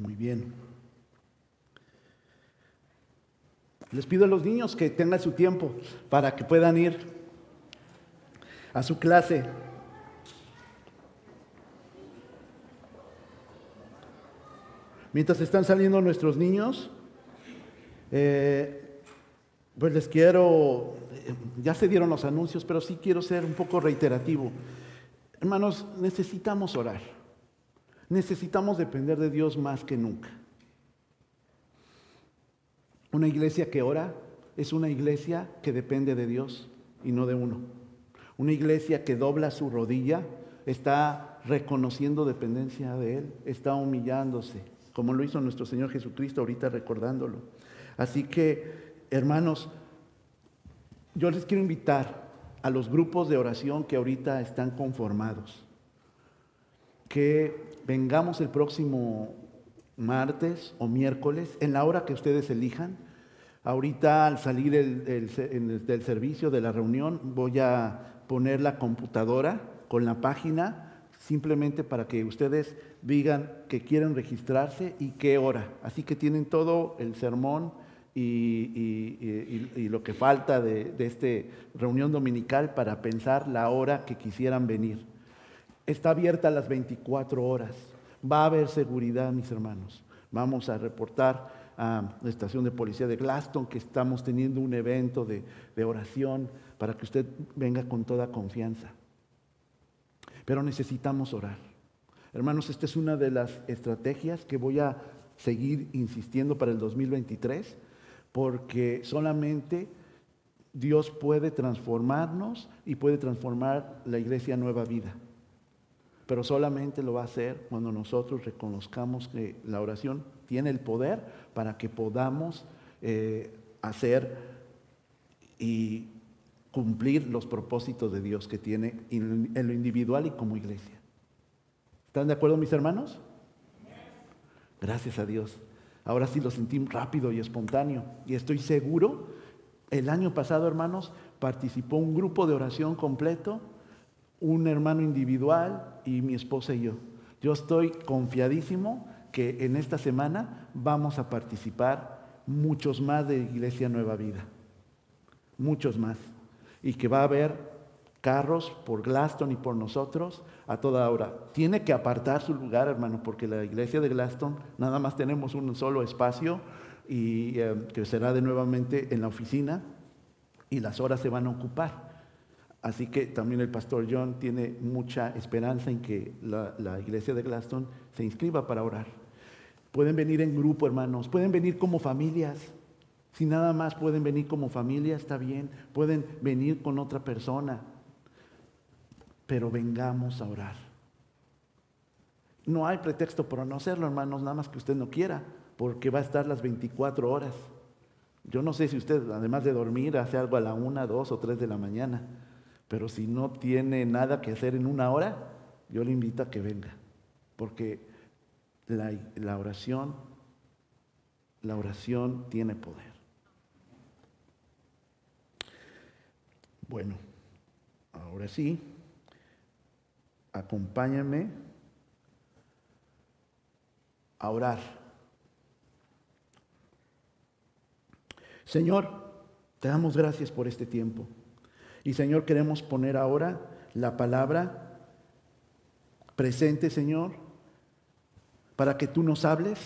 Muy bien. Les pido a los niños que tengan su tiempo para que puedan ir a su clase. Mientras están saliendo nuestros niños, eh, pues les quiero, ya se dieron los anuncios, pero sí quiero ser un poco reiterativo. Hermanos, necesitamos orar. Necesitamos depender de Dios más que nunca. Una iglesia que ora es una iglesia que depende de Dios y no de uno. Una iglesia que dobla su rodilla está reconociendo dependencia de Él, está humillándose, como lo hizo nuestro Señor Jesucristo ahorita recordándolo. Así que, hermanos, yo les quiero invitar a los grupos de oración que ahorita están conformados, que vengamos el próximo martes o miércoles, en la hora que ustedes elijan. Ahorita al salir del servicio, de la reunión, voy a poner la computadora con la página simplemente para que ustedes digan que quieren registrarse y qué hora. Así que tienen todo el sermón y, lo que falta de, de esta reunión dominical para pensar la hora que quisieran venir. Está abierta a las 24 horas. Va a haber seguridad, mis hermanos. Vamos a reportar a la estación de policía de Glaston que estamos teniendo un evento de, de oración para que usted venga con toda confianza. Pero necesitamos orar. Hermanos, esta es una de las estrategias que voy a seguir insistiendo para el 2023, porque solamente Dios puede transformarnos y puede transformar la iglesia Nueva Vida pero solamente lo va a hacer cuando nosotros reconozcamos que la oración tiene el poder para que podamos eh, hacer y cumplir los propósitos de Dios que tiene en lo individual y como iglesia. ¿Están de acuerdo mis hermanos? Gracias a Dios. Ahora sí lo sentí rápido y espontáneo. Y estoy seguro, el año pasado, hermanos, participó un grupo de oración completo un hermano individual y mi esposa y yo. Yo estoy confiadísimo que en esta semana vamos a participar muchos más de Iglesia Nueva Vida. Muchos más. Y que va a haber carros por Glaston y por nosotros a toda hora. Tiene que apartar su lugar, hermano, porque la iglesia de Glaston nada más tenemos un solo espacio y eh, que será de nuevamente en la oficina y las horas se van a ocupar. Así que también el pastor John tiene mucha esperanza en que la, iglesia de Glaston se inscriba para orar. Pueden venir en grupo, hermanos, pueden venir como familias. Si nada más pueden venir como familia, está bien. Pueden venir con otra persona. Pero vengamos a orar. No hay pretexto para no hacerlo, hermanos, nada más que usted no quiera, porque va a estar las 24 horas. Yo no sé si usted, además de dormir, hace algo a la una, dos o tres de la mañana. Pero si no tiene nada que hacer en una hora, yo le invito a que venga. Porque la, la oración, la oración tiene poder. Bueno, ahora sí, acompáñame a orar. Señor, te damos gracias por este tiempo. Y Señor, queremos poner ahora la palabra presente, Señor, para que tú nos hables,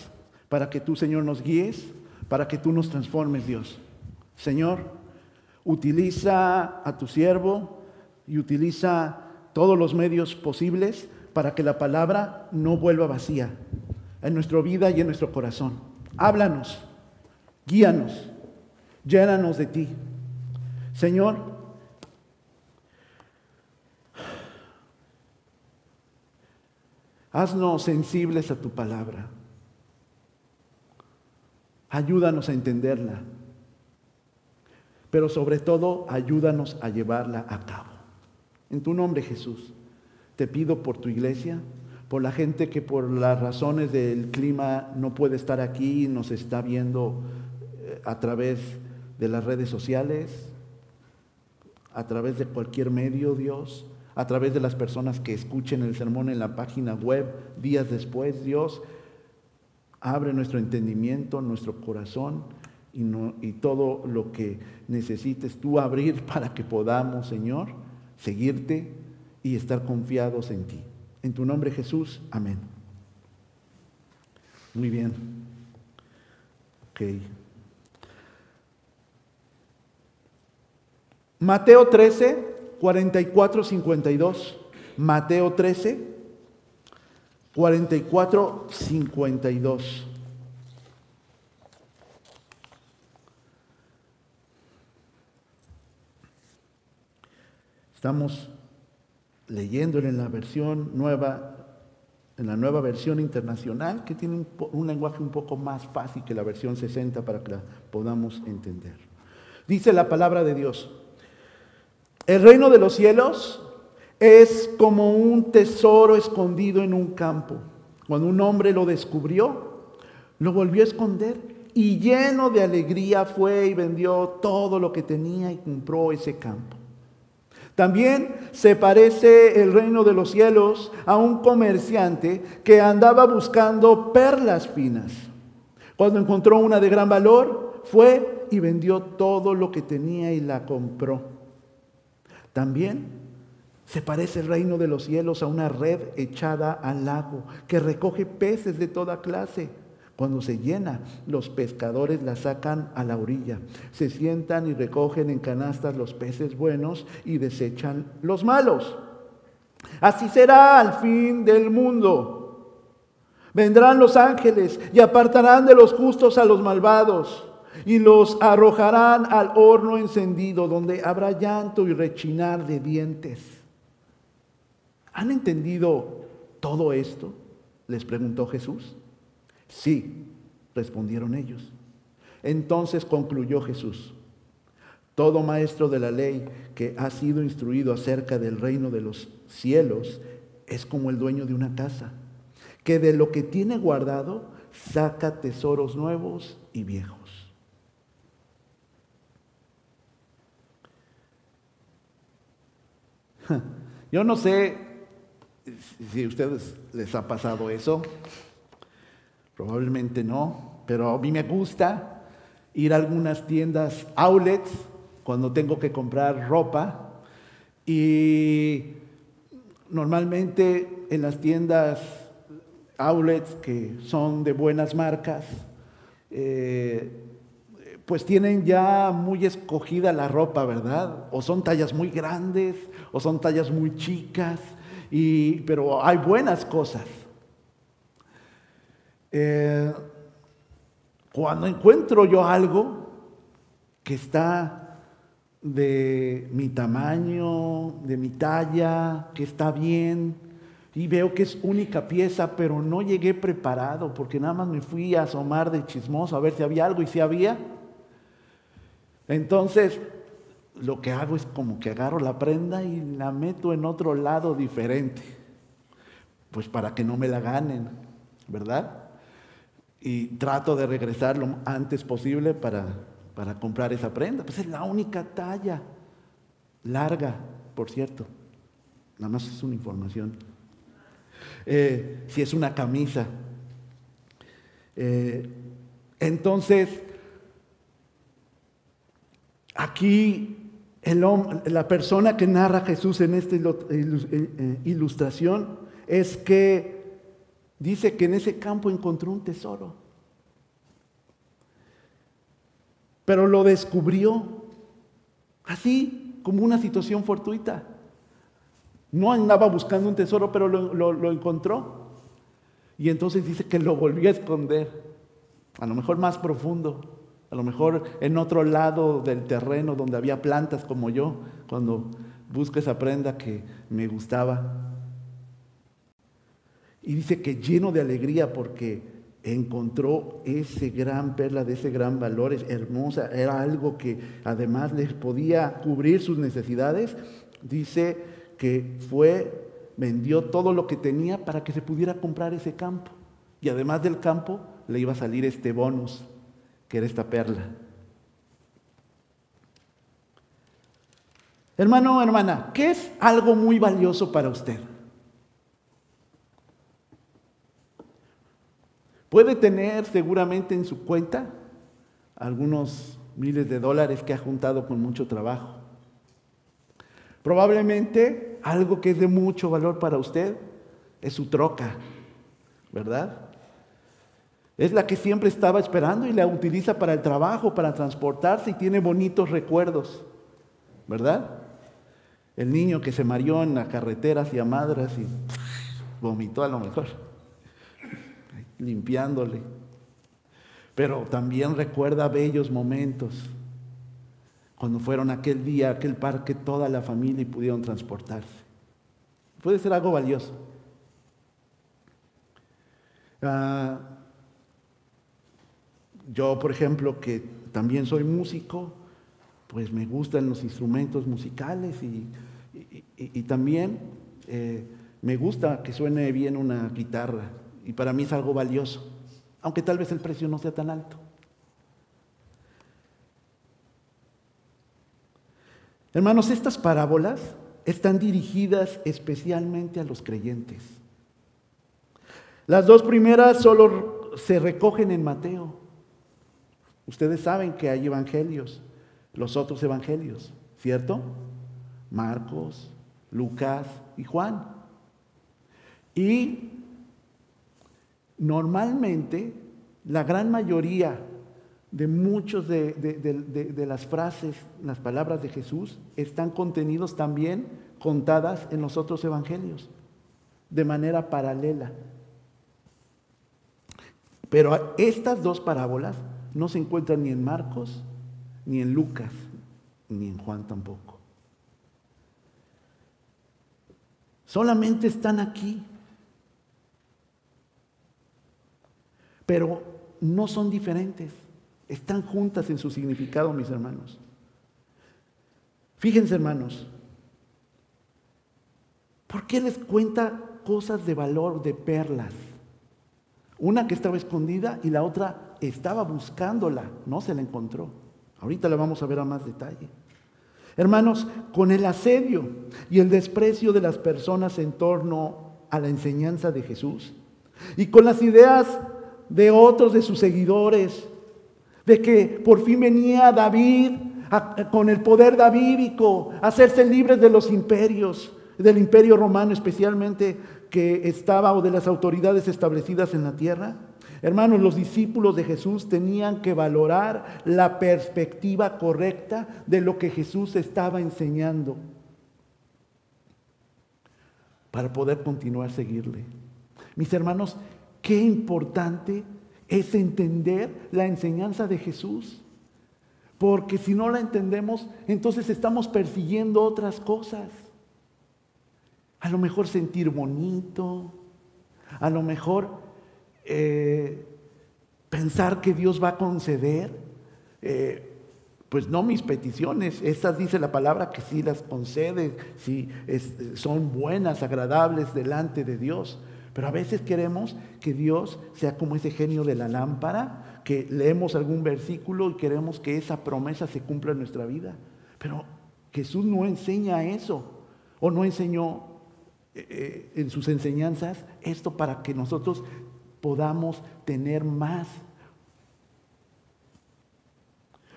para que tú, Señor, nos guíes, para que tú nos transformes, Dios. Señor, utiliza a tu siervo y utiliza todos los medios posibles para que la palabra no vuelva vacía en nuestra vida y en nuestro corazón. Háblanos, guíanos, llénanos de ti. Señor, Haznos sensibles a tu palabra. Ayúdanos a entenderla. Pero sobre todo, ayúdanos a llevarla a cabo. En tu nombre, Jesús, te pido por tu iglesia, por la gente que por las razones del clima no puede estar aquí y nos está viendo eh, a través de las redes sociales, a través de cualquier medio, Dios a través de las personas que escuchen el sermón en la página web días después, Dios. Abre nuestro entendimiento, nuestro corazón y, y todo lo que necesites tú abrir para que podamos, Señor, seguirte y estar confiados en ti. En tu nombre Jesús, amén. Muy bien. Ok. Mateo 13, 44, 52. Mateo 13, 44, 52. Estamos leyéndolo en la versión nueva, en la nueva versión internacional, que tiene un, un, lenguaje un poco más fácil que la versión 60 para que la podamos entender. Dice la palabra de Dios, el reino de los cielos es como un tesoro escondido en un campo. Cuando un hombre lo descubrió, lo volvió a esconder y lleno de alegría fue y vendió todo lo que tenía y compró ese campo. También se parece el reino de los cielos a un comerciante que andaba buscando perlas finas. Cuando encontró una de gran valor, fue y vendió todo lo que tenía y la compró. También se parece el reino de los cielos a una red echada al lago que recoge peces de toda clase. Cuando se llena, los pescadores la sacan a la orilla, se sientan y recogen en canastas los peces buenos y desechan los malos. Así será al fin del mundo. Vendrán los ángeles y apartarán de los justos a los malvados y los arrojarán al horno encendido donde habrá llanto y rechinar de dientes. ¿Han entendido todo esto? Les preguntó Jesús. Sí, respondieron ellos. Entonces concluyó Jesús. Todo maestro de la ley que ha sido instruido acerca del reino de los cielos es como el dueño de una casa, que de lo que tiene guardado saca tesoros nuevos y viejos. Yo no sé si a ustedes les ha pasado eso, probablemente no, pero a mí me gusta ir a algunas tiendas outlets cuando tengo que comprar ropa y normalmente en las tiendas outlets que son de buenas marcas, eh, pues tienen ya muy escogida la ropa, ¿verdad? O son tallas muy grandes, o son tallas muy chicas, pero hay buenas cosas. Eh, cuando encuentro yo algo que está de mi tamaño, de mi talla, que está bien, y veo que es única pieza, pero no llegué preparado porque nada más me fui a asomar de chismoso a ver si había algo y si había. Entonces, lo que hago es como que agarro la prenda y la meto en otro lado diferente, pues para que no me la ganen, ¿verdad? Y trato de regresar lo antes posible para, para comprar esa prenda, pues es la única talla, larga, por cierto, nada más es una información. Eh, si es una camisa. Eh, entonces, aquí la persona que narra Jesús en esta eh, ilustración es que dice que en ese campo encontró un tesoro. Pero lo descubrió así, como una situación fortuita. No andaba buscando un tesoro, pero lo encontró. Y entonces dice que lo volvió a esconder, a lo mejor más profundo. A lo mejor en otro lado del terreno donde había plantas como yo, cuando busco esa prenda que me gustaba. Y dice que lleno de alegría porque encontró ese gran perla de ese gran valor, es hermosa, era algo que además les podía cubrir sus necesidades. Dice que fue, vendió todo lo que tenía para que se pudiera comprar ese campo. Y además del campo le iba a salir este bonus que era esta perla. Hermano hermana, ¿qué es algo muy valioso para usted? Puede tener seguramente en su cuenta algunos miles de dólares que ha juntado con mucho trabajo. Probablemente algo que es de mucho valor para usted es su troca, ¿verdad? Es la que siempre estaba esperando y la utiliza para el trabajo, para transportarse y tiene bonitos recuerdos, ¿verdad? El niño que se mareó en la carretera hacia Madras y vomitó a lo mejor, limpiándole. Pero también recuerda bellos momentos, cuando fueron aquel día, aquel parque, toda la familia y pudieron transportarse. Puede ser algo valioso. Ah, yo, por ejemplo, que también soy músico, pues me gustan los instrumentos musicales y, también eh, me gusta que suene bien una guitarra y para mí es algo valioso, aunque tal vez el precio no sea tan alto. Hermanos, estas parábolas están dirigidas especialmente a los creyentes. Las dos primeras solo se recogen en Mateo. Ustedes saben que hay evangelios, los otros evangelios, ¿cierto? Marcos, Lucas y Juan. Y normalmente la gran mayoría de muchos de, de, las frases, las palabras de Jesús, están contenidos también contadas en los otros evangelios, de manera paralela. Pero estas dos parábolas no se encuentran ni en Marcos, ni en Lucas, ni en Juan tampoco. Solamente están aquí. Pero no son diferentes. Están juntas en su significado, mis hermanos. Fíjense, hermanos, ¿por qué les cuenta cosas de valor, de perlas? Una que estaba escondida y la otra estaba buscándola, no se la encontró. Ahorita la vamos a ver a más detalle. Hermanos, con el asedio y el desprecio de las personas en torno a la enseñanza de Jesús y con las ideas de otros de sus seguidores, de que por fin venía David con el poder davídico a hacerse libres de los imperios, del imperio romano especialmente que estaba o de las autoridades establecidas en la tierra. Hermanos, los discípulos de Jesús tenían que valorar la perspectiva correcta de lo que Jesús estaba enseñando para poder continuar a seguirle. Mis hermanos, qué importante es entender la enseñanza de Jesús. Porque si no la entendemos, entonces estamos persiguiendo otras cosas. A lo mejor sentir bonito, a lo mejor eh, pensar que Dios va a conceder, eh, pues no mis peticiones, estas dice la palabra que sí las concede, sí son buenas, agradables delante de Dios. Pero a veces queremos que Dios sea como ese genio de la lámpara, que leemos algún versículo y queremos que esa promesa se cumpla en nuestra vida. Pero Jesús no enseña eso, o no enseñó eh, en sus enseñanzas esto para que nosotros podamos tener más.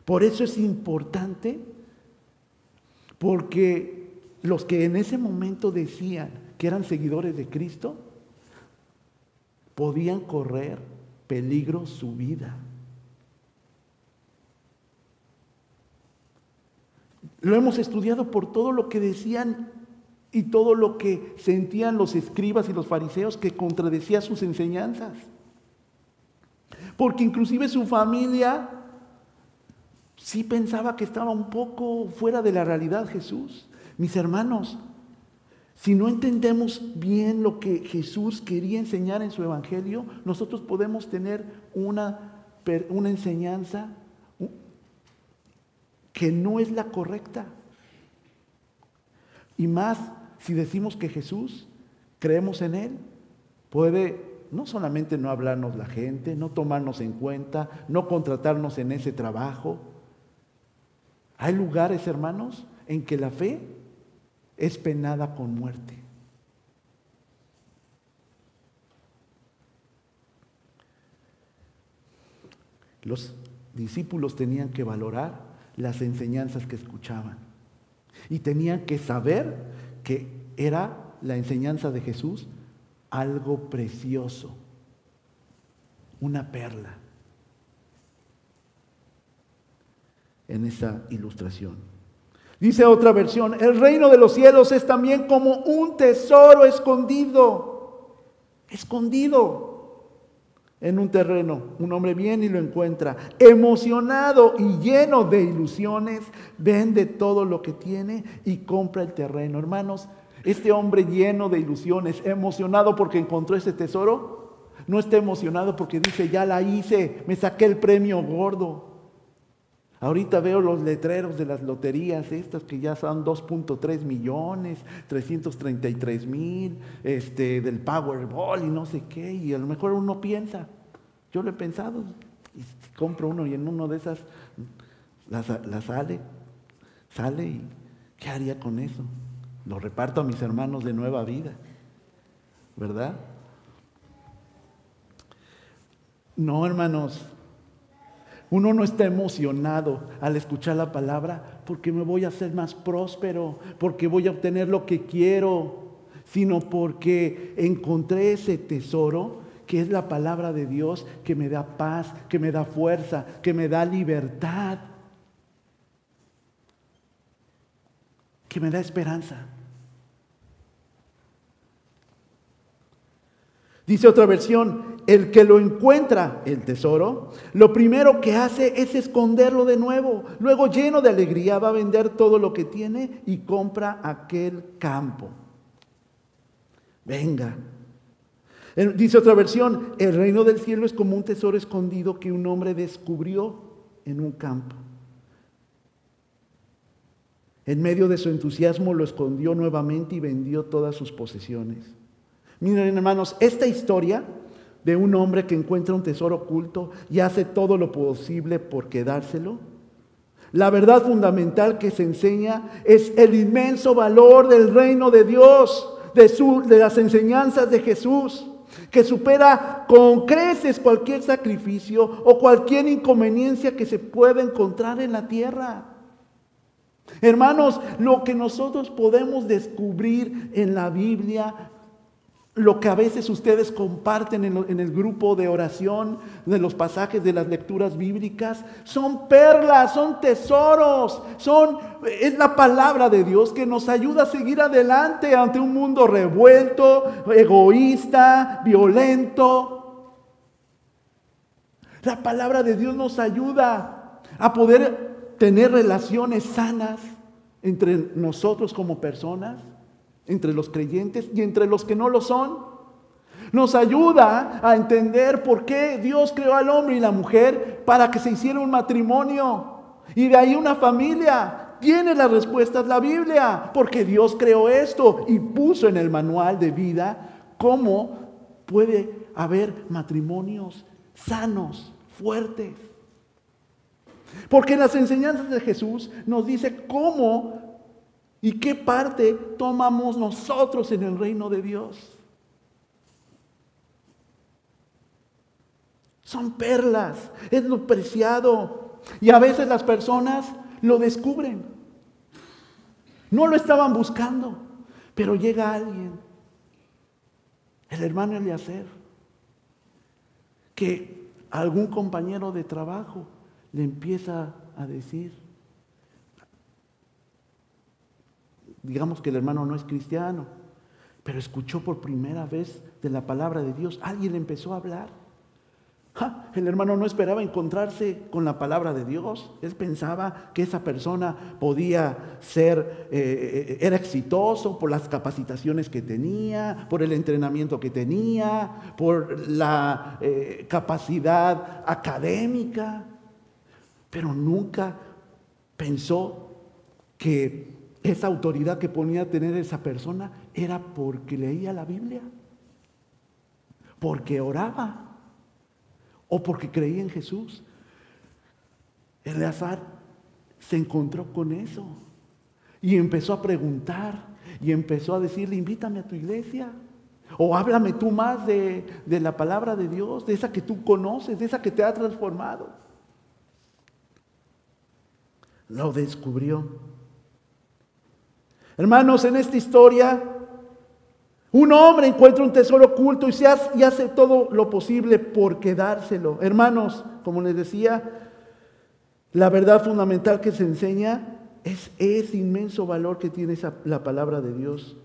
Por eso es importante, porque los que en ese momento decían que eran seguidores de Cristo, podían correr peligro su vida. Lo hemos estudiado por todo lo que decían y todo lo que sentían los escribas y los fariseos que contradecía sus enseñanzas. Porque inclusive su familia sí pensaba que estaba un poco fuera de la realidad Jesús. Mis hermanos, si no entendemos bien lo que Jesús quería enseñar en su evangelio, nosotros podemos tener una, una enseñanza que no es la correcta. Y más si decimos que Jesús, creemos en Él, puede no solamente no hablarnos la gente, no tomarnos en cuenta, no contratarnos en ese trabajo. Hay lugares, hermanos, en que la fe es penada con muerte. Los discípulos tenían que valorar las enseñanzas que escuchaban y tenían que saber que era la enseñanza de Jesús algo precioso, una perla. En esa ilustración. Dice otra versión, el reino de los cielos es también como un tesoro escondido, escondido en un terreno. Un hombre viene y lo encuentra, emocionado y lleno de ilusiones, vende todo lo que tiene y compra el terreno. Hermanos, este hombre lleno de ilusiones, emocionado porque encontró ese tesoro, no está emocionado porque dice, ya la hice, me saqué el premio gordo. Ahorita veo los letreros de las loterías, estas que ya son 2.3 millones, 333 mil, este, del Powerball y no sé qué, y a lo mejor uno piensa, yo lo he pensado, y compro uno y en uno de esas la, sale, sale y ¿qué haría con eso? Lo reparto a mis hermanos de nueva vida, ¿verdad? No, hermanos, uno no está emocionado al escuchar la palabra porque me voy a hacer más próspero, porque voy a obtener lo que quiero, sino porque encontré ese tesoro que es la palabra de Dios que me da paz, que me da fuerza, que me da libertad, que me da esperanza. Dice otra versión, el que lo encuentra, el tesoro, lo primero que hace es esconderlo de nuevo. Luego lleno de alegría va a vender todo lo que tiene y compra aquel campo. Venga. Dice otra versión, el reino del cielo es como un tesoro escondido que un hombre descubrió en un campo. En medio de su entusiasmo lo escondió nuevamente y vendió todas sus posesiones. Miren hermanos, esta historia de un hombre que encuentra un tesoro oculto y hace todo lo posible por quedárselo, la verdad fundamental que se enseña es el inmenso valor del reino de Dios, de, de las enseñanzas de Jesús, que supera con creces cualquier sacrificio o cualquier inconveniencia que se pueda encontrar en la tierra. Hermanos, lo que nosotros podemos descubrir en la Biblia lo que a veces ustedes comparten en, el grupo de oración de los pasajes de las lecturas bíblicas, son perlas, son tesoros, son, es la palabra de Dios que nos ayuda a seguir adelante ante un mundo revuelto, egoísta, violento. La palabra de Dios nos ayuda a poder tener relaciones sanas entre nosotros como personas entre los creyentes y entre los que no lo son. Nos ayuda a entender por qué Dios creó al hombre y la mujer para que se hiciera un matrimonio y de ahí una familia. Tiene las respuestas la Biblia, porque Dios creó esto y puso en el manual de vida cómo puede haber matrimonios sanos, fuertes. Porque las enseñanzas de Jesús nos dice cómo ¿Y qué parte tomamos nosotros en el reino de Dios? Son perlas, es lo preciado. Y a veces las personas lo descubren. No lo estaban buscando, pero llega alguien, el hermano Eliacer, que algún compañero de trabajo le empieza a decir, digamos que el hermano no es cristiano, pero escuchó por primera vez de la palabra de Dios, alguien empezó a hablar. El hermano no esperaba encontrarse con la palabra de Dios. Él pensaba que esa persona podía ser, eh, eh, era exitoso por las capacitaciones que tenía, por el entrenamiento que tenía, por la eh, capacidad académica, pero nunca pensó que esa autoridad que ponía a tener esa persona era porque leía la Biblia, porque oraba o porque creía en Jesús. Eleazar se encontró con eso y empezó a preguntar y empezó a decirle, invítame a tu iglesia. O háblame tú más de, de la palabra de Dios, de esa que tú conoces, de esa que te ha transformado. lo descubrió. Hermanos, en esta historia, un hombre encuentra un tesoro oculto y, se hace, y hace todo lo posible por quedárselo. Hermanos, como les decía, la verdad fundamental que se enseña es ese inmenso valor que tiene la palabra de Dios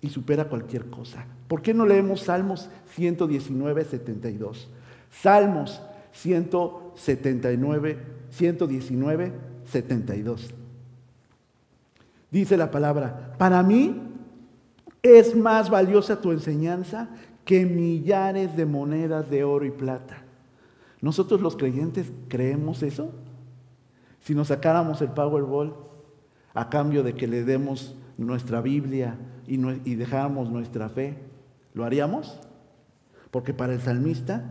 y supera cualquier cosa. ¿Por qué no leemos Salmos 119, 72? Salmos 179, 119, 72. Dice la palabra, para mí es más valiosa tu enseñanza que millares de monedas de oro y plata. ¿Nosotros los creyentes creemos eso? Si nos sacáramos el Powerball a cambio de que le demos nuestra Biblia y, y dejáramos nuestra fe, ¿lo haríamos? Porque para el salmista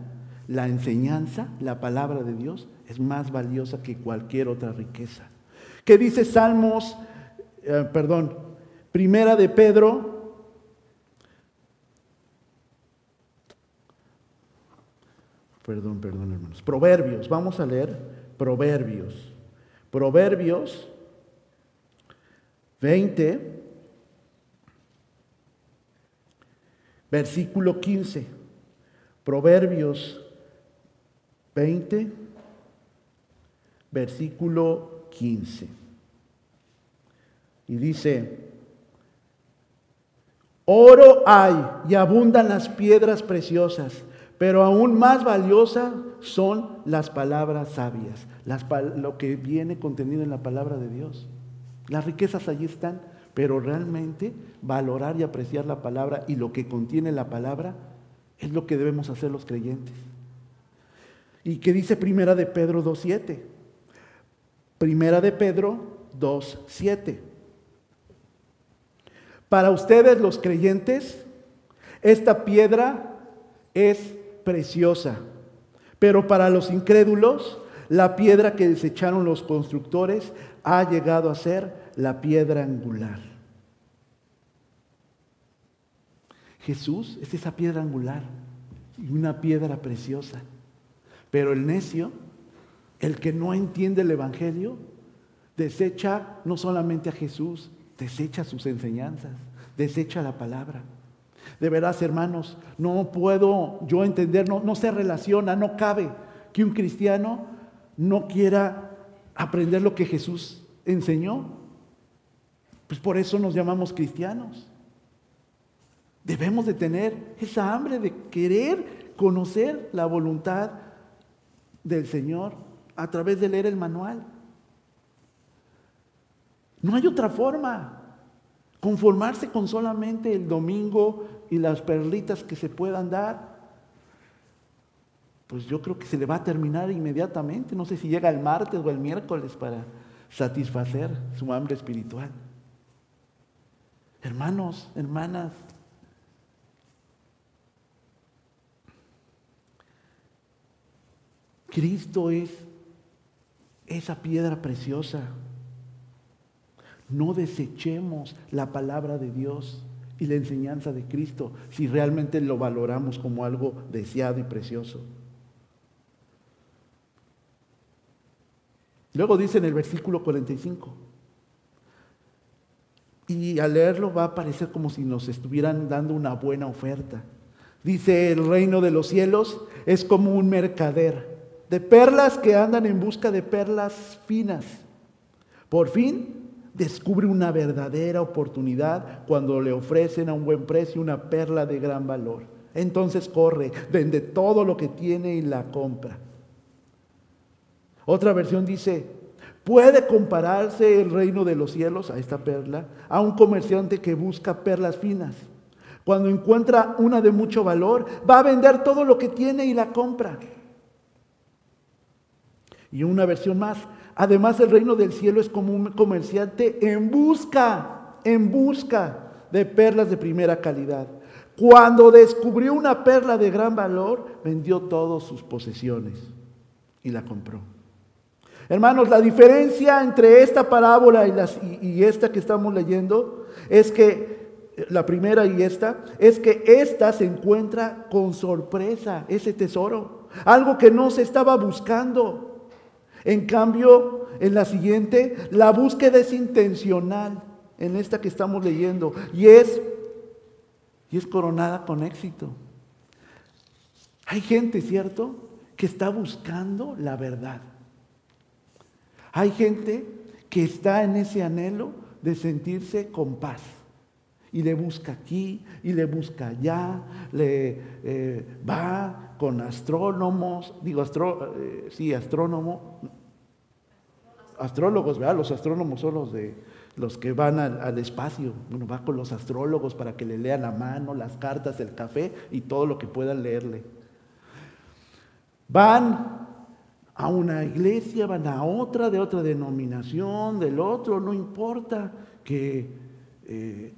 la enseñanza, la palabra de Dios, es más valiosa que cualquier otra riqueza. ¿Qué dice Salmos, eh, perdón, primera de Pedro? Perdón, perdón, hermanos. Proverbios, vamos a leer Proverbios. Proverbios 20, versículo 15. Proverbios 20, versículo 15. Y dice, oro hay y abundan las piedras preciosas, pero aún más valiosas son las palabras sabias lo que viene contenido en la palabra de Dios. Las riquezas allí están, pero realmente valorar y apreciar la palabra y lo que contiene la palabra es lo que debemos hacer los creyentes. ¿Y qué dice Primera de Pedro 2.7? Primera de Pedro 2.7. Para ustedes los creyentes, esta piedra es preciosa, pero para los incrédulos, la piedra que desecharon los constructores ha llegado a ser la piedra angular. Jesús es esa piedra angular y una piedra preciosa. Pero el necio, el que no entiende el Evangelio, desecha no solamente a Jesús, desecha sus enseñanzas, desecha la palabra. De veras, hermanos, no puedo yo entender, no, no se relaciona, no cabe que un cristiano no quiera aprender lo que Jesús enseñó. Pues por eso nos llamamos cristianos. Debemos de tener esa hambre de querer conocer la voluntad del Señor a través de leer el manual. No hay otra forma. Conformarse con solamente el domingo y las perlitas que se puedan dar pues yo creo que se le va a terminar inmediatamente. No sé si llega el martes o el miércoles para satisfacer su hambre espiritual. Hermanos, hermanas, Cristo es esa piedra preciosa. No desechemos la palabra de Dios y la enseñanza de Cristo si realmente lo valoramos como algo deseado y precioso. Luego dice en el versículo 45, y al leerlo va a parecer como si nos estuvieran dando una buena oferta. Dice, el reino de los cielos es como un mercader de perlas que andan en busca de perlas finas. Por fin descubre una verdadera oportunidad cuando le ofrecen a un buen precio una perla de gran valor. Entonces corre, vende todo lo que tiene y la compra. Otra versión dice, ¿puede compararse el reino de los cielos, a esta perla, a un comerciante que busca perlas finas? Cuando encuentra una de mucho valor, va a vender todo lo que tiene y la compra. Y una versión más, además el reino del cielo es como un comerciante en busca, en busca de perlas de primera calidad. Cuando descubrió una perla de gran valor, vendió todas sus posesiones y la compró. Hermanos, la diferencia entre esta parábola y, esta que estamos leyendo es que la primera y esta, es que esta se encuentra con sorpresa, ese tesoro, algo que no se estaba buscando. En cambio, en la siguiente, la búsqueda es intencional, en esta que estamos leyendo, y es, y es coronada con éxito. Hay gente, ¿cierto?, que está buscando la verdad. Hay gente que está en ese anhelo de sentirse con paz. Y le busca aquí, y le busca allá, le eh, va con astrónomos, digo, astro, eh, sí, astrónomo, astrólogos, ¿verdad? Los astrónomos son los de los que van al, espacio. Uno va con los astrólogos para que le lean la mano, las cartas, el café y todo lo que puedan leerle. Van a una iglesia, van a otra, de otra denominación, del otro, no importa que eh,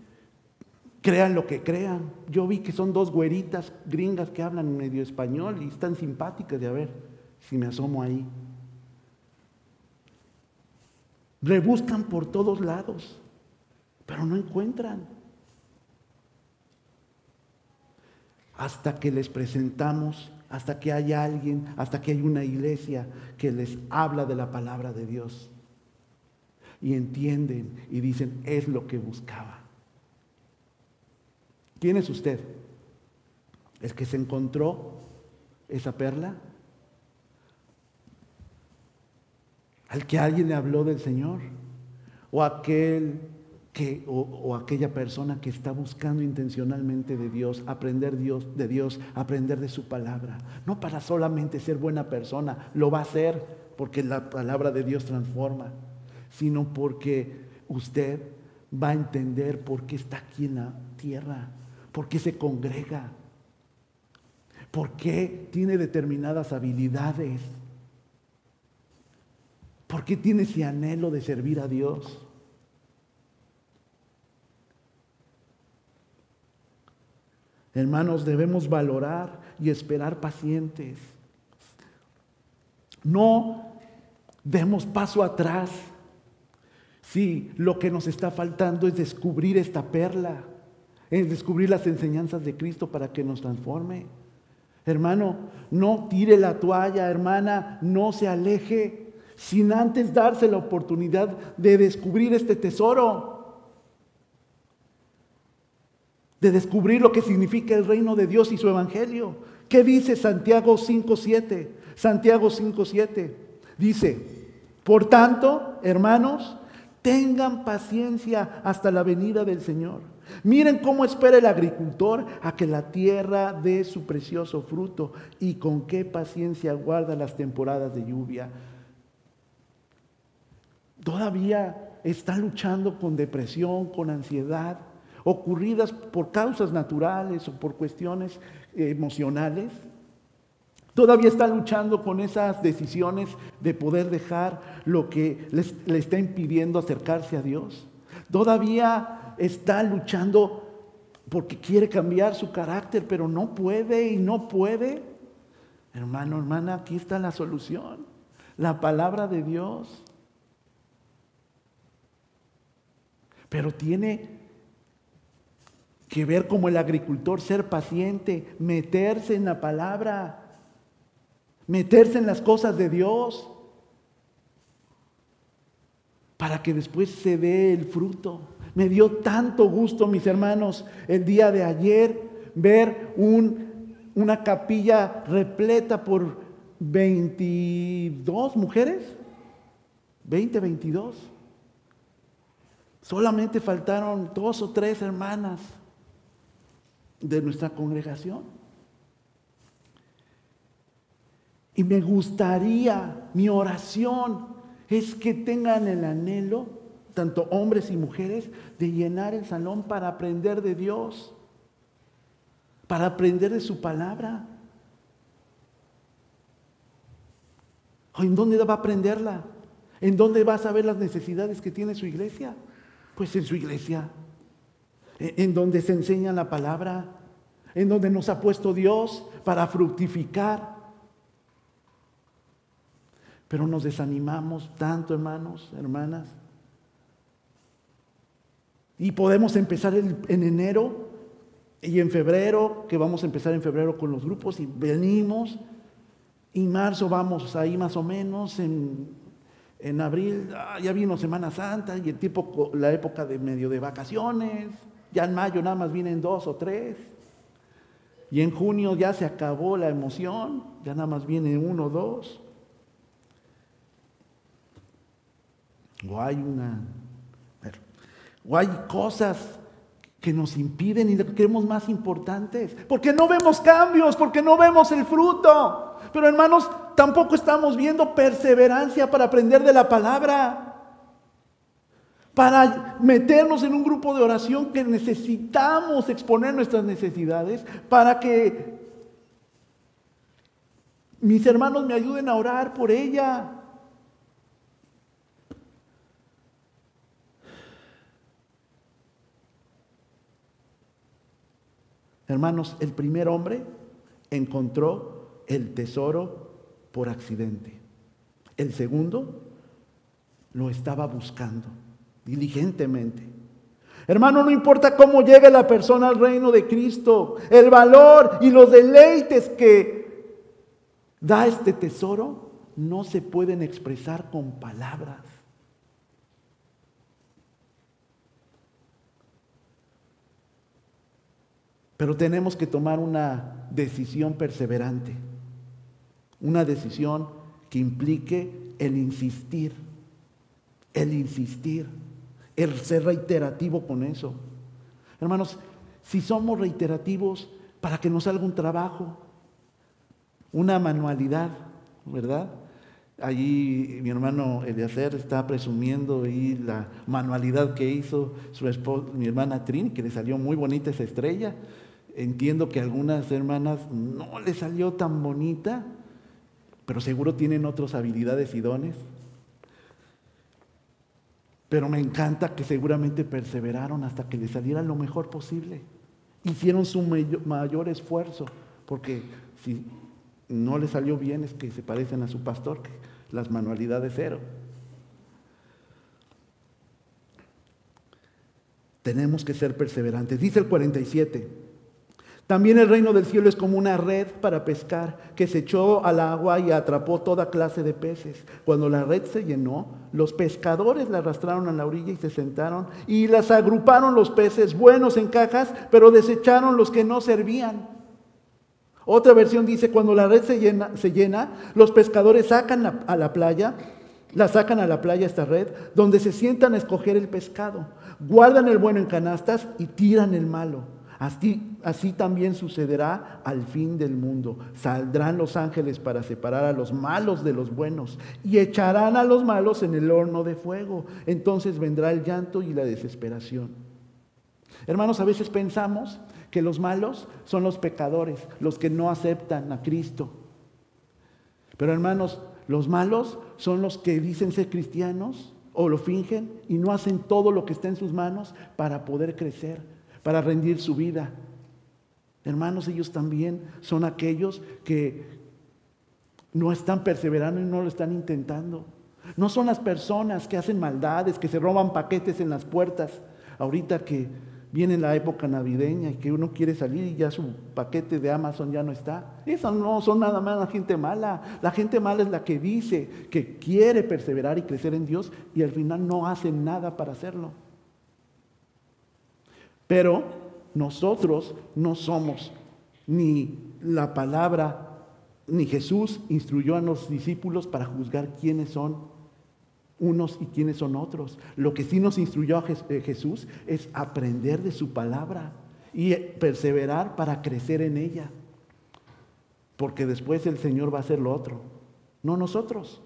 crean lo que crean. Yo vi que son dos güeritas gringas que hablan medio español y están simpáticas de a ver si me asomo ahí. Rebuscan por todos lados, pero no encuentran. Hasta que les presentamos hasta que haya alguien, hasta que haya una iglesia que les habla de la palabra de Dios. Y entienden y dicen, es lo que buscaba. ¿Quién es usted? ¿El que se encontró esa perla? ¿Al que alguien le habló del Señor? ¿O aquel o, aquella persona que está buscando intencionalmente de Dios, aprender Dios, de Dios, aprender de su palabra. No para solamente ser buena persona, lo va a hacer porque la palabra de Dios transforma, sino porque usted va a entender por qué está aquí en la tierra, por qué se congrega, por qué tiene determinadas habilidades, por qué tiene ese anhelo de servir a Dios. Hermanos, debemos valorar y esperar pacientes. No demos paso atrás. Sí, lo que nos está faltando es descubrir esta perla, es descubrir las enseñanzas de Cristo para que nos transforme. Hermano, no tire la toalla, hermana, no se aleje sin antes darse la oportunidad de descubrir este tesoro de descubrir lo que significa el reino de Dios y su evangelio. ¿Qué dice Santiago 5.7? Santiago 5.7 dice, por tanto, hermanos, tengan paciencia hasta la venida del Señor. Miren cómo espera el agricultor a que la tierra dé su precioso fruto y con qué paciencia guarda las temporadas de lluvia. Todavía está luchando con depresión, con ansiedad, ocurridas por causas naturales o por cuestiones eh, emocionales. Todavía está luchando con esas decisiones de poder dejar lo que le está impidiendo acercarse a Dios. Todavía está luchando porque quiere cambiar su carácter, pero no puede y no puede. Hermano, hermana, aquí está la solución. La palabra de Dios. Pero tiene que ver como el agricultor, ser paciente, meterse en la palabra, meterse en las cosas de Dios, para que después se dé el fruto. Me dio tanto gusto, mis hermanos, el día de ayer ver una capilla repleta por 22 mujeres, 20, 22. Solamente faltaron dos o tres hermanas de nuestra congregación. Y me gustaría, mi oración es que tengan el anhelo, tanto hombres y mujeres, de llenar el salón para aprender de Dios, para aprender de su palabra. ¿En dónde va a aprenderla? ¿En dónde va a saber las necesidades que tiene su iglesia? Pues en su iglesia en donde se enseña la palabra, en donde nos ha puesto Dios para fructificar. Pero nos desanimamos tanto, hermanos, hermanas. Y podemos empezar en, enero y en febrero, que vamos a empezar en febrero con los grupos, y venimos Y marzo vamos ahí más o menos, en, en abril ah, ya vino Semana Santa y el tipo, la época de medio de vacaciones. Ya en mayo nada más vienen dos o tres. Y en junio ya se acabó la emoción, ya nada más viene uno o dos. O hay una, o hay cosas que nos impiden y queremos más importantes, porque no vemos cambios, porque no vemos el fruto. Pero hermanos, tampoco estamos viendo perseverancia para aprender de la palabra, para meternos en un grupo de oración que necesitamos exponer nuestras necesidades, para que mis hermanos me ayuden a orar por ella. Hermanos, el primer hombre encontró el tesoro por accidente. El segundo lo estaba buscando diligentemente. Hermano, no importa cómo llegue la persona al reino de Cristo, el valor y los deleites que da este tesoro no se pueden expresar con palabras. Pero tenemos que tomar una decisión perseverante, una decisión que implique el insistir, el insistir, el ser reiterativo con eso. Hermanos, si somos reiterativos para que nos salga un trabajo, una manualidad, ¿verdad? Allí mi hermano Eliacer está presumiendo y la manualidad que hizo su esposa, mi hermana Trini, que le salió muy bonita esa estrella. Entiendo que a algunas hermanas no le salió tan bonita, pero seguro tienen otras habilidades y dones. Pero me encanta que seguramente perseveraron hasta que le saliera lo mejor posible. Hicieron su mayor esfuerzo, porque si no le salió bien es que se parecen a su pastor, que las manualidades cero. Tenemos que ser perseverantes. Dice el 47. También el reino del cielo es como una red para pescar que se echó al agua y atrapó toda clase de peces. Cuando la red se llenó, los pescadores la arrastraron a la orilla y se sentaron y las agruparon los peces buenos en cajas, pero desecharon los que no servían. Otra versión dice, cuando la red se llena, se llena los pescadores sacan a la playa, la sacan a la playa esta red, donde se sientan a escoger el pescado, guardan el bueno en canastas y tiran el malo. Así, también sucederá al fin del mundo. Saldrán los ángeles para separar a los malos de los buenos y echarán a los malos en el horno de fuego. Entonces vendrá el llanto y la desesperación. Hermanos, a veces pensamos que los malos son los pecadores, los que no aceptan a Cristo. Pero hermanos, los malos son los que dicen ser cristianos o lo fingen y no hacen todo lo que está en sus manos para poder crecer para rendir su vida. Hermanos, ellos también son aquellos que no están perseverando y no lo están intentando. No son las personas que hacen maldades, que se roban paquetes en las puertas. Ahorita que viene la época navideña y que uno quiere salir y ya su paquete de Amazon ya no está. Eso no son nada más la gente mala. La gente mala es la que dice que quiere perseverar y crecer en Dios y al final no hace nada para hacerlo. Pero nosotros no somos ni la palabra, ni Jesús instruyó a los discípulos para juzgar quiénes son unos y quiénes son otros. Lo que sí nos instruyó a eh, Jesús es aprender de su palabra y perseverar para crecer en ella. Porque después el Señor va a hacer lo otro, no nosotros.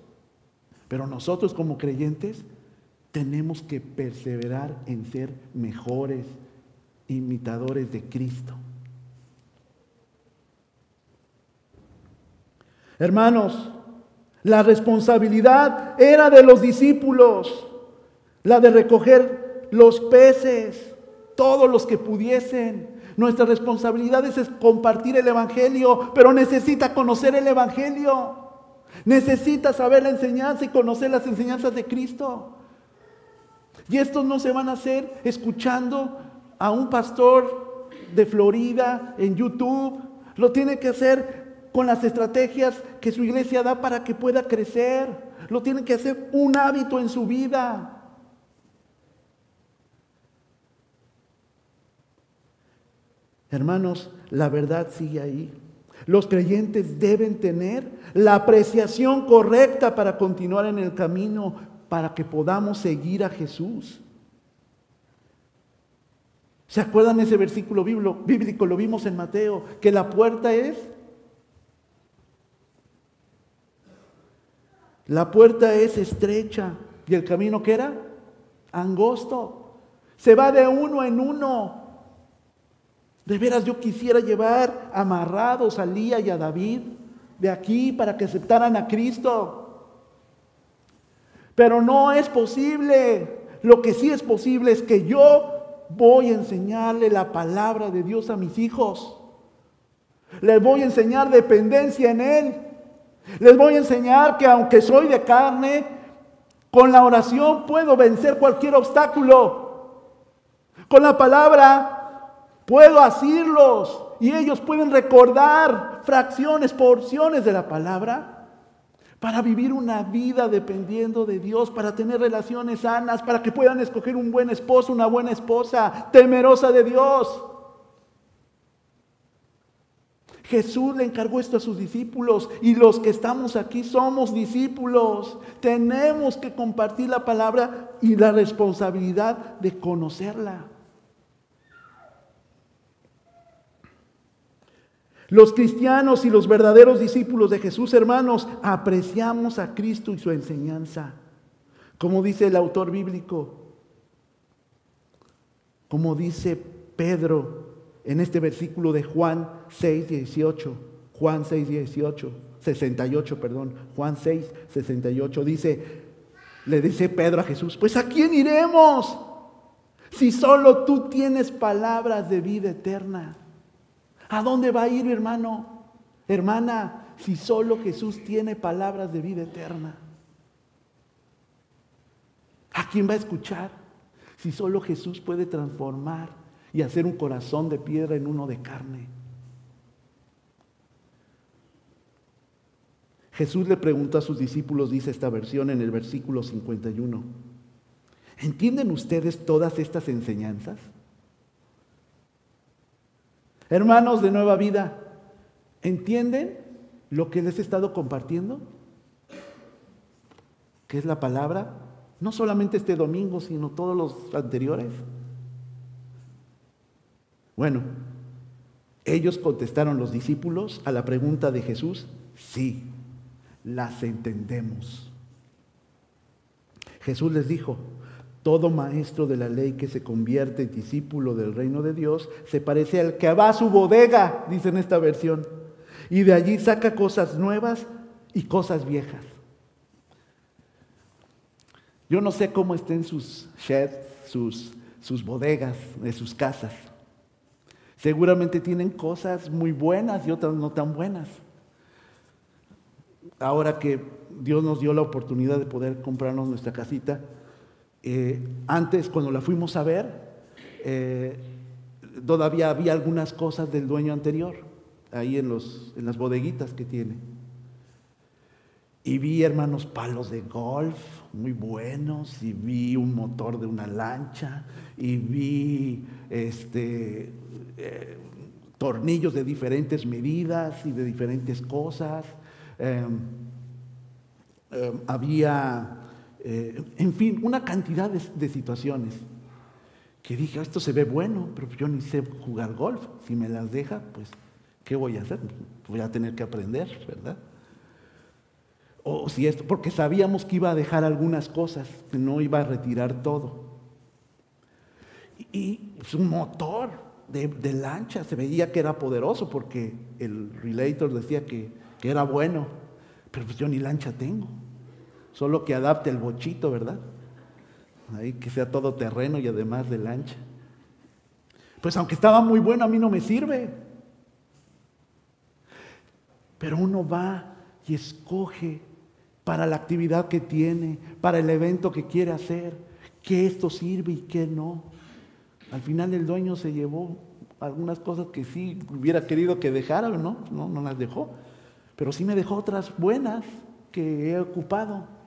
Pero nosotros como creyentes tenemos que perseverar en ser mejores, imitadores de Cristo. Hermanos, la responsabilidad era de los discípulos, la de recoger los peces, todos los que pudiesen. Nuestra responsabilidad es compartir el Evangelio, pero necesita conocer el Evangelio. Necesita saber la enseñanza y conocer las enseñanzas de Cristo. Y estos no se van a hacer escuchando a un pastor de Florida en YouTube, lo tiene que hacer con las estrategias que su iglesia da para que pueda crecer. Lo tienen que hacer un hábito en su vida. Hermanos, la verdad sigue ahí. Los creyentes deben tener la apreciación correcta para continuar en el camino, para que podamos seguir a Jesús. ¿Se acuerdan ese versículo bíblico? Lo vimos en Mateo, que la puerta es... La puerta es estrecha y el camino que era angosto. Se va de uno en uno. De veras yo quisiera llevar amarrados a Lía y a David de aquí para que aceptaran a Cristo. Pero no es posible. Lo que sí es posible es que yo voy a enseñarle la palabra de Dios a mis hijos. Les voy a enseñar dependencia en Él. Les voy a enseñar que aunque soy de carne, con la oración puedo vencer cualquier obstáculo. Con la palabra puedo asirlos y ellos pueden recordar fracciones, porciones de la palabra para vivir una vida dependiendo de Dios, para tener relaciones sanas, para que puedan escoger un buen esposo, una buena esposa, temerosa de Dios. Jesús le encargó esto a sus discípulos y los que estamos aquí somos discípulos. Tenemos que compartir la palabra y la responsabilidad de conocerla. Los cristianos y los verdaderos discípulos de Jesús, hermanos, apreciamos a Cristo y su enseñanza. Como dice el autor bíblico, como dice Pedro en este versículo de Juan 6, 18, Juan 6, 18, 68, perdón, Juan 6, 68, dice, le dice Pedro a Jesús, pues ¿a quién iremos? Si solo tú tienes palabras de vida eterna. ¿A dónde va a ir, hermano? Hermana, si solo Jesús tiene palabras de vida eterna. ¿A quién va a escuchar? Si solo Jesús puede transformar y hacer un corazón de piedra en uno de carne. Jesús le preguntó a sus discípulos, dice esta versión en el versículo 51, ¿entienden ustedes todas estas enseñanzas? Hermanos de nueva vida, ¿entienden lo que les he estado compartiendo? ¿Qué es la palabra? No solamente este domingo, sino todos los anteriores. Bueno, ellos contestaron los discípulos a la pregunta de Jesús, sí, las entendemos. Jesús les dijo, todo maestro de la ley que se convierte en discípulo del reino de Dios se parece al que va a su bodega, dice en esta versión, y de allí saca cosas nuevas y cosas viejas. Yo no sé cómo estén sus sheds, sus, sus bodegas de sus casas. Seguramente tienen cosas muy buenas y otras no tan buenas. Ahora que Dios nos dio la oportunidad de poder comprarnos nuestra casita, eh, antes, cuando la fuimos a ver, eh, todavía había algunas cosas del dueño anterior, ahí en, los, en las bodeguitas que tiene. Y vi, hermanos, palos de golf muy buenos, y vi un motor de una lancha, y vi este, eh, tornillos de diferentes medidas y de diferentes cosas. Em, em, había eh, en fin, una cantidad de, situaciones que dije, esto se ve bueno, pero yo ni sé jugar golf. Si me las deja, pues, ¿qué voy a hacer? Voy a tener que aprender, ¿verdad? O si esto, porque sabíamos que iba a dejar algunas cosas, que no iba a retirar todo. Y, su un motor de, lancha se veía que era poderoso porque el relator decía que, que era bueno, pero pues yo ni lancha tengo. Solo que adapte el bochito, ¿verdad? Ahí que sea todo terreno y además de lancha. Pues aunque estaba muy bueno, a mí no me sirve. Pero uno va y escoge para la actividad que tiene, para el evento que quiere hacer, que esto sirve y qué no. Al final el dueño se llevó algunas cosas que sí hubiera querido que dejara, ¿no? No, no las dejó. pero sí me dejó otras buenas que he ocupado.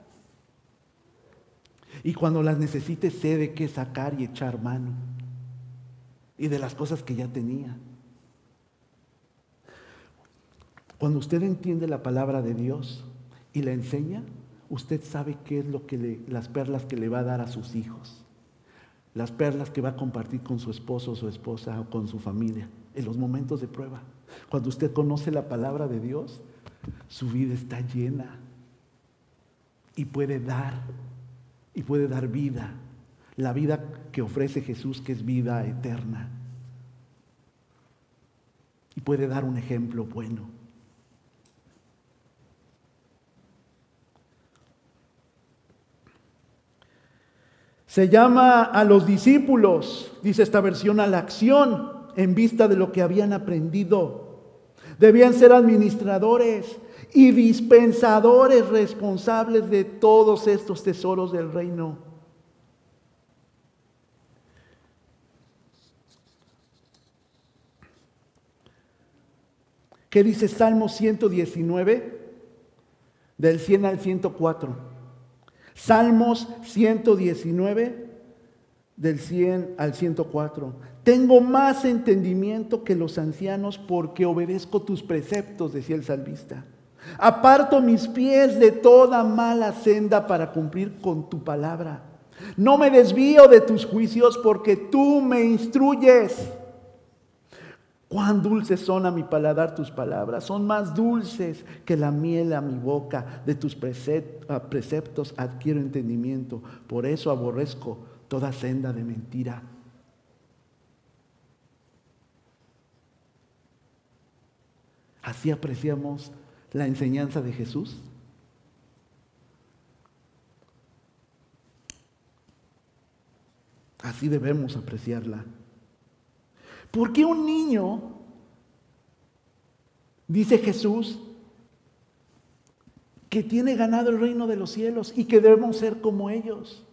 Y cuando las necesite sé de qué sacar y echar mano. Y de las cosas que ya tenía. Cuando usted entiende la palabra de Dios y la enseña, usted sabe qué es lo que le, las perlas que le va a dar a sus hijos. Las perlas que va a compartir con su esposo o su esposa o con su familia en los momentos de prueba. Cuando usted conoce la palabra de Dios, su vida está llena y puede dar, y puede dar vida, la vida que ofrece Jesús, que es vida eterna. Y puede dar un ejemplo bueno. Se llama a los discípulos, dice esta versión, a la acción en vista de lo que habían aprendido. Debían ser administradores y dispensadores responsables de todos estos tesoros del reino. ¿Qué dice Salmo 119? Del 100 al 104. Salmos 119, del 100 al 104. Tengo más entendimiento que los ancianos porque obedezco tus preceptos, decía el salmista. Aparto mis pies de toda mala senda para cumplir con tu palabra. No me desvío de tus juicios porque tú me instruyes. Cuán dulces son a mi paladar tus palabras, son más dulces que la miel a mi boca. De tus preceptos adquiero entendimiento, por eso aborrezco toda senda de mentira. Así apreciamos la enseñanza de Jesús. Así debemos apreciarla. ¿Por qué un niño, dice Jesús, que tiene ganado el reino de los cielos y que debemos ser como ellos?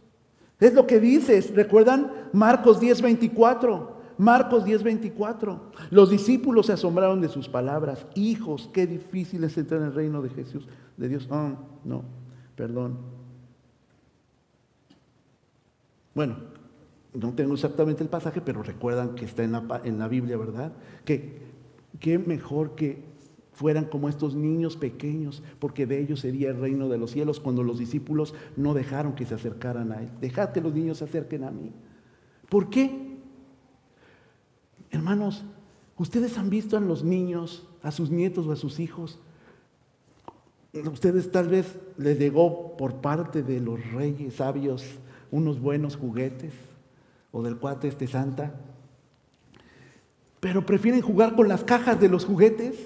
Es lo que dices, ¿recuerdan? Marcos 10:24. Marcos 10:24. Los discípulos se asombraron de sus palabras. Hijos, qué difícil es entrar en el reino de Jesús, de Dios. Oh, no, perdón. Bueno, no tengo exactamente el pasaje, pero recuerdan que está en la, en la Biblia, ¿verdad? Que qué mejor que fueran como estos niños pequeños, porque de ellos sería el reino de los cielos cuando los discípulos no dejaron que se acercaran a Él. Dejad que los niños se acerquen a mí. ¿Por qué? Hermanos, ustedes han visto a los niños, a sus nietos o a sus hijos. Ustedes tal vez les llegó por parte de los reyes sabios unos buenos juguetes o del cuate este santa, pero prefieren jugar con las cajas de los juguetes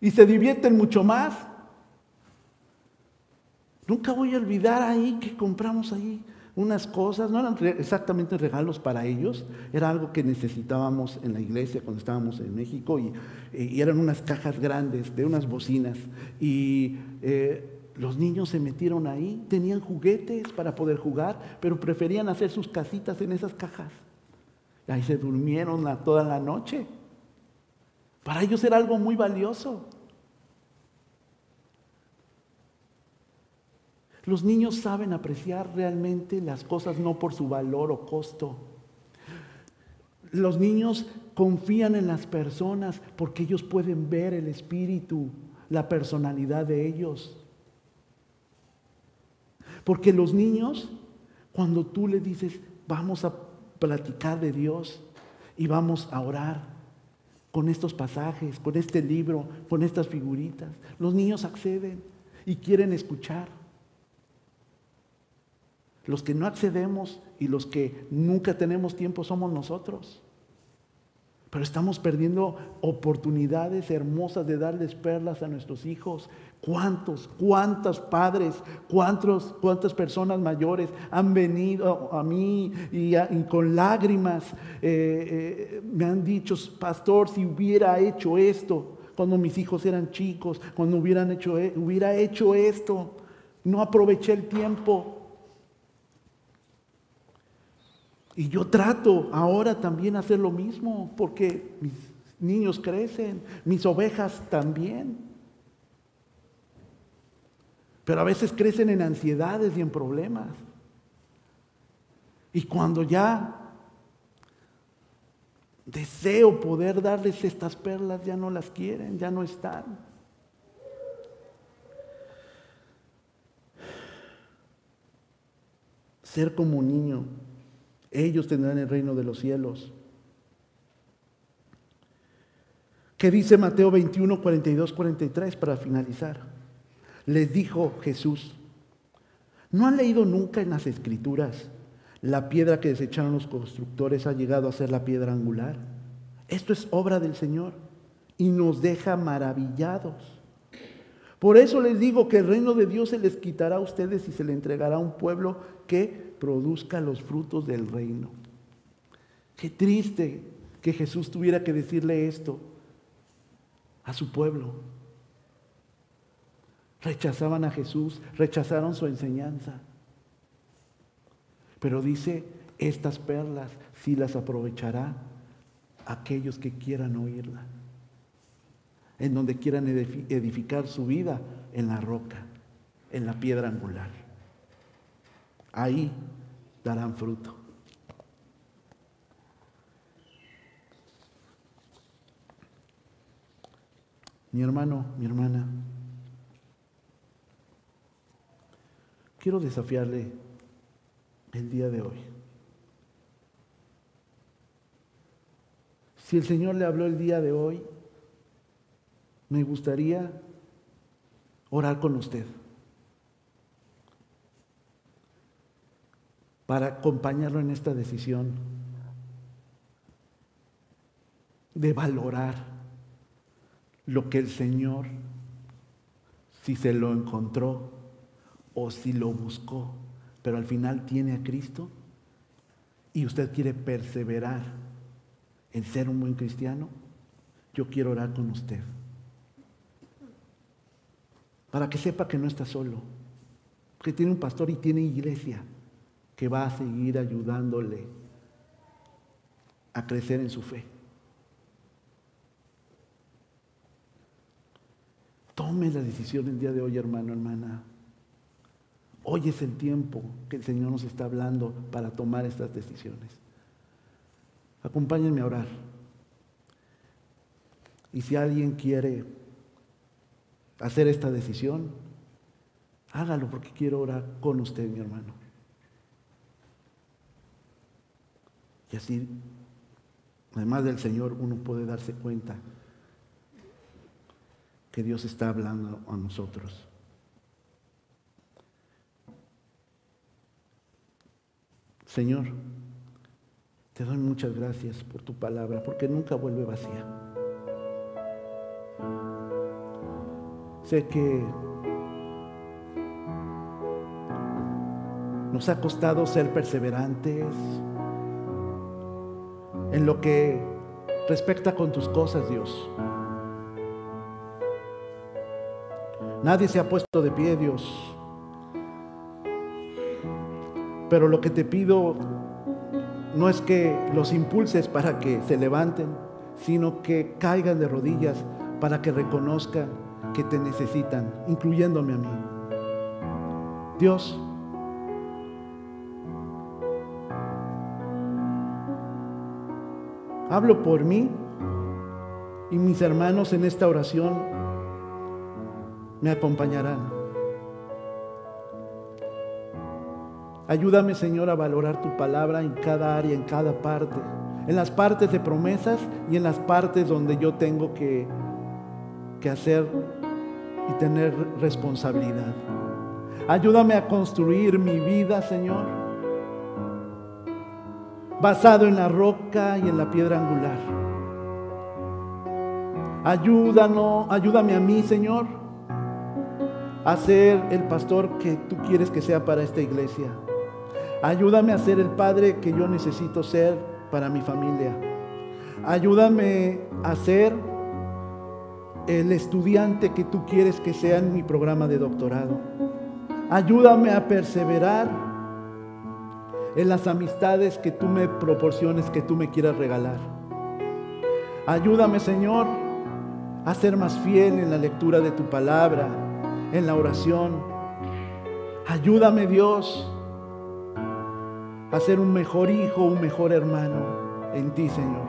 y se divierten mucho más. Nunca voy a olvidar ahí que compramos ahí unas cosas, no eran exactamente regalos para ellos, era algo que necesitábamos en la iglesia cuando estábamos en México y, eran unas cajas grandes de unas bocinas y eh, los niños se metieron ahí, tenían juguetes para poder jugar, pero preferían hacer sus casitas en esas cajas. Ahí se durmieron toda la noche. Para ellos era algo muy valioso. Los niños saben apreciar realmente las cosas no por su valor o costo. Los niños confían en las personas porque ellos pueden ver el espíritu, la personalidad de ellos. Porque los niños, cuando tú le dices, vamos a platicar de Dios y vamos a orar con estos pasajes, con este libro, con estas figuritas, los niños acceden y quieren escuchar. Los que no accedemos y los que nunca tenemos tiempo somos nosotros. Pero estamos perdiendo oportunidades hermosas de darles perlas a nuestros hijos, ¿Cuántos, cuántos padres, cuántos, cuántas personas mayores han venido a mí y, con lágrimas eh, eh, me han dicho, pastor, si hubiera hecho esto cuando mis hijos eran chicos, cuando hubieran hecho, e, hubiera hecho esto, no aproveché el tiempo. Y yo trato ahora también hacer lo mismo, porque mis niños crecen, mis ovejas también. Pero a veces crecen en ansiedades y en problemas. Y cuando ya deseo poder darles estas perlas, ya no las quieren, ya no están. Ser como niño, ellos tendrán el reino de los cielos. ¿Qué dice Mateo 21, 42, 43 para finalizar? Les dijo Jesús, ¿no han leído nunca en las escrituras la piedra que desecharon los constructores ha llegado a ser la piedra angular? Esto es obra del Señor y nos deja maravillados. Por eso les digo que el reino de Dios se les quitará a ustedes y se le entregará a un pueblo que produzca los frutos del reino. Qué triste que Jesús tuviera que decirle esto a su pueblo. Rechazaban a Jesús, rechazaron su enseñanza. Pero dice, estas perlas sí las aprovechará aquellos que quieran oírla, en donde quieran edificar su vida en la roca, en la piedra angular. Ahí darán fruto. Mi hermano, mi hermana, quiero desafiarle el día de hoy. Si el Señor le habló el día de hoy, me gustaría orar con usted para acompañarlo en esta decisión de valorar lo que el Señor, si se lo encontró, o si lo buscó, pero al final tiene a Cristo y usted quiere perseverar en ser un buen cristiano, yo quiero orar con usted. Para que sepa que no está solo, que tiene un pastor y tiene iglesia que va a seguir ayudándole a crecer en su fe. Tome la decisión el día de hoy, hermano, hermana. Hoy es el tiempo que el Señor nos está hablando para tomar estas decisiones. Acompáñenme a orar. Y si alguien quiere hacer esta decisión, hágalo porque quiero orar con usted, mi hermano. Y así, además del Señor, uno puede darse cuenta que Dios está hablando a nosotros. Señor, te doy muchas gracias por tu palabra, porque nunca vuelve vacía. Sé que nos ha costado ser perseverantes en lo que respecta con tus cosas, Dios. Nadie se ha puesto de pie, Dios, pero lo que te pido no es que los impulses para que se levanten, sino que caigan de rodillas para que reconozcan que te necesitan, incluyéndome a mí. Dios, hablo por mí y mis hermanos en esta oración me acompañarán. Ayúdame, Señor, a valorar tu palabra en cada área, en cada parte. En las partes de promesas y en las partes donde yo tengo que, que hacer y tener responsabilidad. Ayúdame a construir mi vida, Señor, basado en la roca y en la piedra angular. Ayúdanos, ayúdame a mí, Señor, a ser el pastor que tú quieres que sea para esta iglesia. Ayúdame a ser el padre que yo necesito ser para mi familia. Ayúdame a ser el estudiante que tú quieres que sea en mi programa de doctorado. Ayúdame a perseverar en las amistades que tú me proporciones, que tú me quieras regalar. Ayúdame, Señor, a ser más fiel en la lectura de tu palabra, en la oración, Ayúdame Dios a ser un mejor hijo, un mejor hermano en ti, Señor.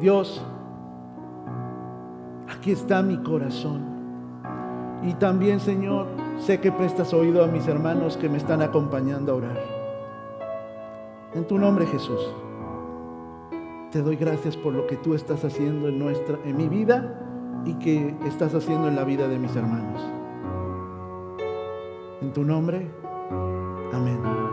Dios, aquí está mi corazón. Y también, Señor, sé que prestas oído a mis hermanos que me están acompañando a orar. En tu nombre, Jesús, te doy gracias por lo que tú estás haciendo en nuestra en mi vida y que estás haciendo en la vida de mis hermanos. En tu nombre, amén.